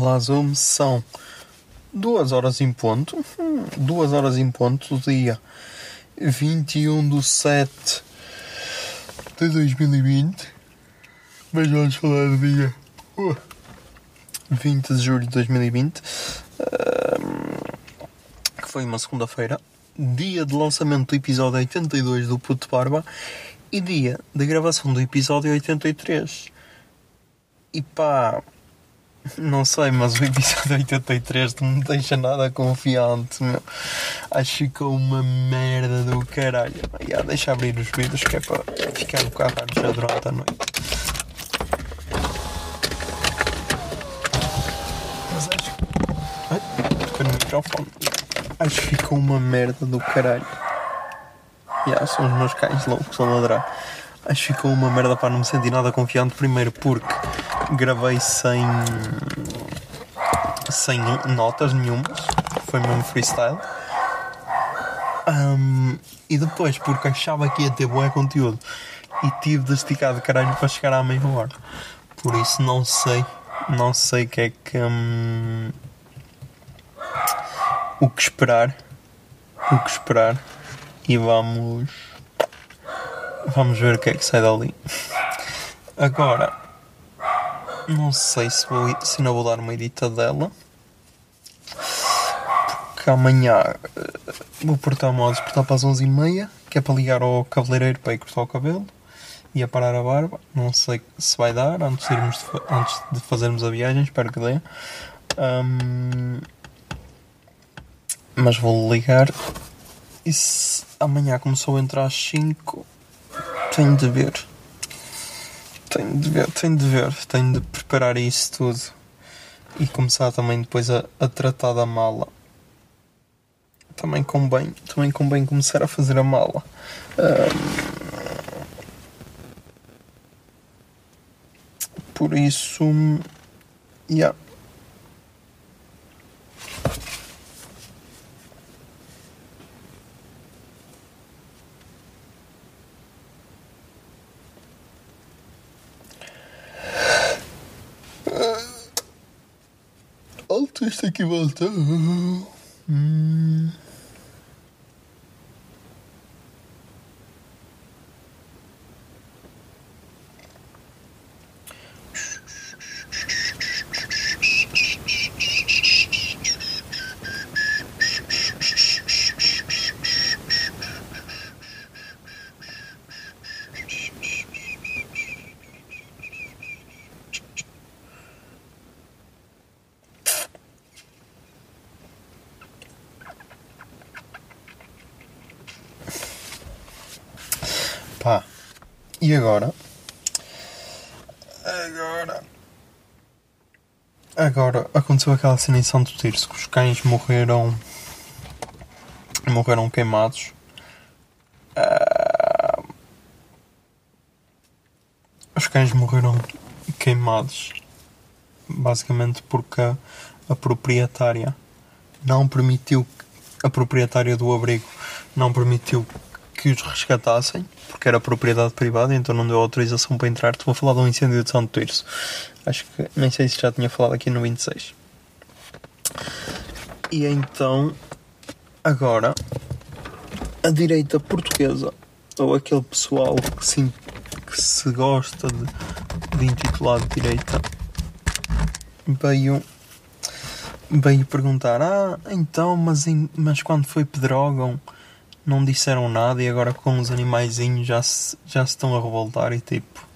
Olá, Zoom, são duas horas em ponto, hum, duas horas em ponto, dia 21 de 7 de 2020, mas vamos falar do dia uh, 20 de julho de 2020, hum, que foi uma segunda-feira, dia de lançamento do episódio 82 do Puto Barba e dia de gravação do episódio 83. E pá, não sei, mas o episódio 83 não me deixa nada confiante, meu. Acho que ficou uma merda do caralho. Já, deixa abrir os vídeos que é para ficar um bocado já durante a noite. Mas acho que. Ai, no microfone. Acho que ficou uma merda do caralho. Já, são os meus cães loucos a ladrar. Acho que ficou uma merda para não me sentir nada confiante. Primeiro porque gravei sem. sem notas nenhumas. Foi mesmo freestyle. Ahm, e depois porque achava que ia ter bom conteúdo. E tive de esticar de caralho para chegar à meia hora. Por isso não sei. Não sei o que é que. hum, o que esperar. O que esperar. E vamos. Vamos ver o que é que sai dali. Agora, não sei se, vou, se não vou dar uma edita dela. Porque amanhã eh, vou portar mal despertar para as 11h30, que é para ligar ao cabeleireiro para ir cortar o cabelo e a parar a barba. Não sei se vai dar antes de, irmos antes de fazermos a viagem, espero que dê. Ahm, mas vou ligar. E se amanhã começou a entrar às 5, tenho de ver. Tenho de ver, tenho de ver, tenho de preparar isso tudo e começar também depois a, a tratar da mala. Também convém, também convém começar a fazer a mala. Ahm, por isso, yeah. Alto isto aqui volta. Hum. Pá. E agora? Agora. Agora aconteceu aquela cena em Santo Tirso que os cães morreram. Morreram queimados. Ah, Os cães morreram queimados. Basicamente porque a, a proprietária não permitiu. A proprietária do abrigo não permitiu que os resgatassem, porque era propriedade privada, então não deu autorização para entrar. Estou a falar de um incêndio de Santo Tirso. Acho que nem sei se já tinha falado aqui no 26. E então, agora, a direita portuguesa, ou aquele pessoal que se, que se gosta de, de intitular de direita, veio veio perguntar: Ah, então, mas, em- mas quando foi Pedrógão não disseram nada e agora com os animaizinhos já se, já se estão a revoltar e tipo.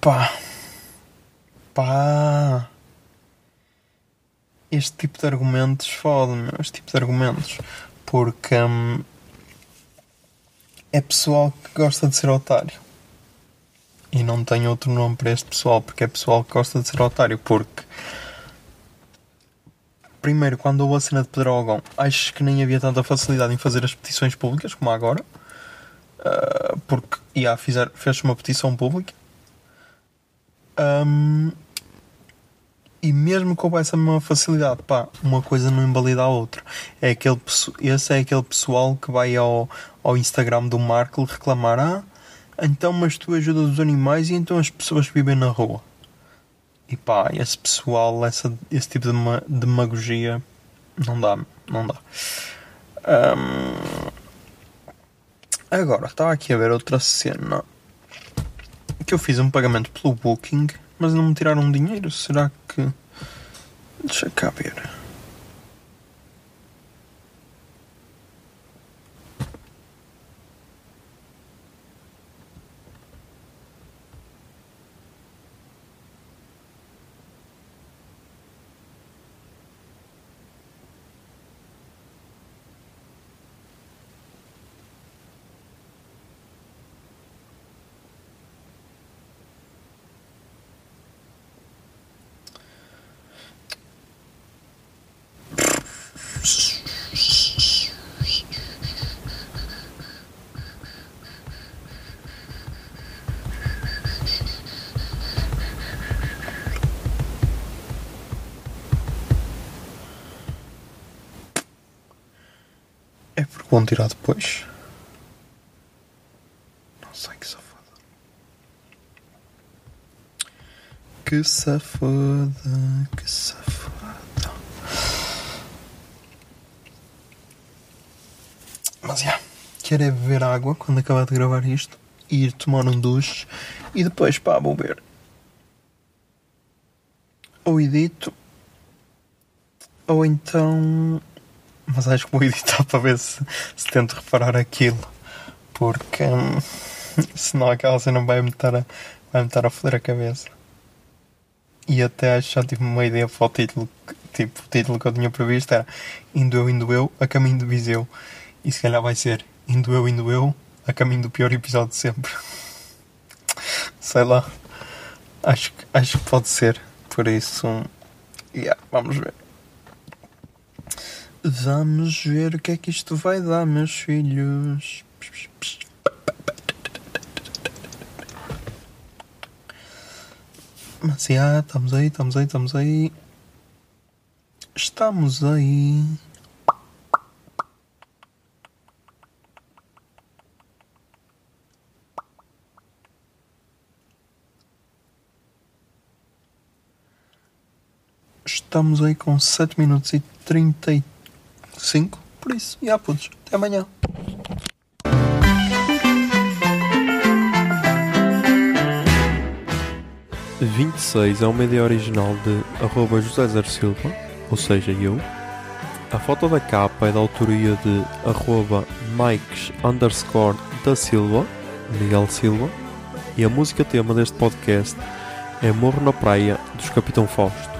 Pá. Pá. Este tipo de argumentos fode-me, este tipo de argumentos. Porque hum, é pessoal que gosta de ser otário. E não tenho outro nome para este pessoal, porque é pessoal que gosta de ser otário. Porque, primeiro, quando houve a cena de Pedrógão, acho que nem havia tanta facilidade em fazer as petições públicas como há agora. Ah, porque, ia fizer, fez uma petição pública. Ahm, e mesmo que houvesse a mesma facilidade, pá, uma coisa não invalida a outra. É aquele, esse é aquele pessoal que vai ao, ao Instagram do Markle reclamar: Ah, então, mas tu ajudas os animais e então as pessoas vivem na rua. E pá, esse pessoal, essa, esse tipo de dema- demagogia, não dá, não dá. Ahm, agora, estava aqui a ver outra cena. Que eu fiz um pagamento pelo Booking, mas não me tiraram dinheiro. Será que. Deixa cá ver. Vão tirar depois. Não sei que safada. Que safada, que safada. Mas já, quero é beber água quando acabar de gravar isto, ir tomar um duche e depois pá, vou ver. Ou edito, ou então mas acho que vou editar para ver se, se tento reparar aquilo. Porque hum, senão aquela cena vai-me estar a, vai-me estar a foder a cabeça. E até acho que já tive uma ideia para o título. Tipo, o título que eu tinha previsto era Indo eu, indo eu, a caminho do Viseu. E se calhar vai ser Indo eu, indo eu, a caminho do pior episódio de sempre. Sei lá. Acho, acho que pode ser. Por isso, yeah, vamos ver. Vamos ver o que é que isto vai dar, meus filhos. Mas já, estamos aí, estamos aí, estamos aí. Estamos aí. Estamos aí com 7 minutos e 35. Por isso, já putos. Até amanhã. e 26 é uma ideia original de arroba José Zer Silva, ou seja, eu. A foto da capa é da autoria de arroba Mikes underscore da Silva, Miguel Silva. E a música tema deste podcast é Morro na Praia, dos Capitão Fausto.